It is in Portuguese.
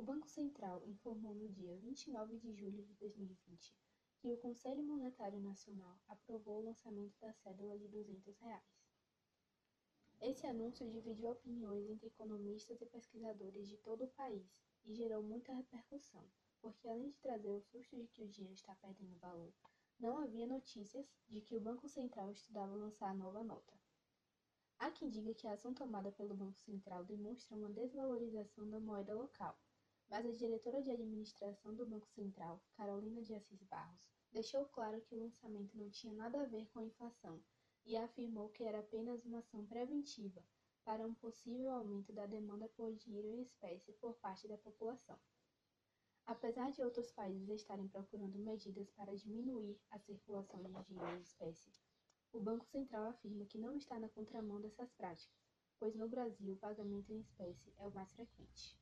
O Banco Central informou no dia 29 de julho de 2020 que o Conselho Monetário Nacional aprovou o lançamento da cédula de 200 reais. Esse anúncio dividiu opiniões entre economistas e pesquisadores de todo o país e gerou muita repercussão, porque além de trazer o susto de que o dinheiro está perdendo valor, não havia notícias de que o Banco Central estudava lançar a nova nota. Há quem diga que a ação tomada pelo Banco Central demonstra uma desvalorização da moeda local, mas a diretora de administração do Banco Central, Carolina de Assis Barros, deixou claro que o lançamento não tinha nada a ver com a inflação e afirmou que era apenas uma ação preventiva para um possível aumento da demanda por dinheiro em espécie por parte da população. Apesar de outros países estarem procurando medidas para diminuir a circulação de dinheiro em espécie, o Banco Central afirma que não está na contramão dessas práticas, pois no Brasil o pagamento em espécie é o mais frequente.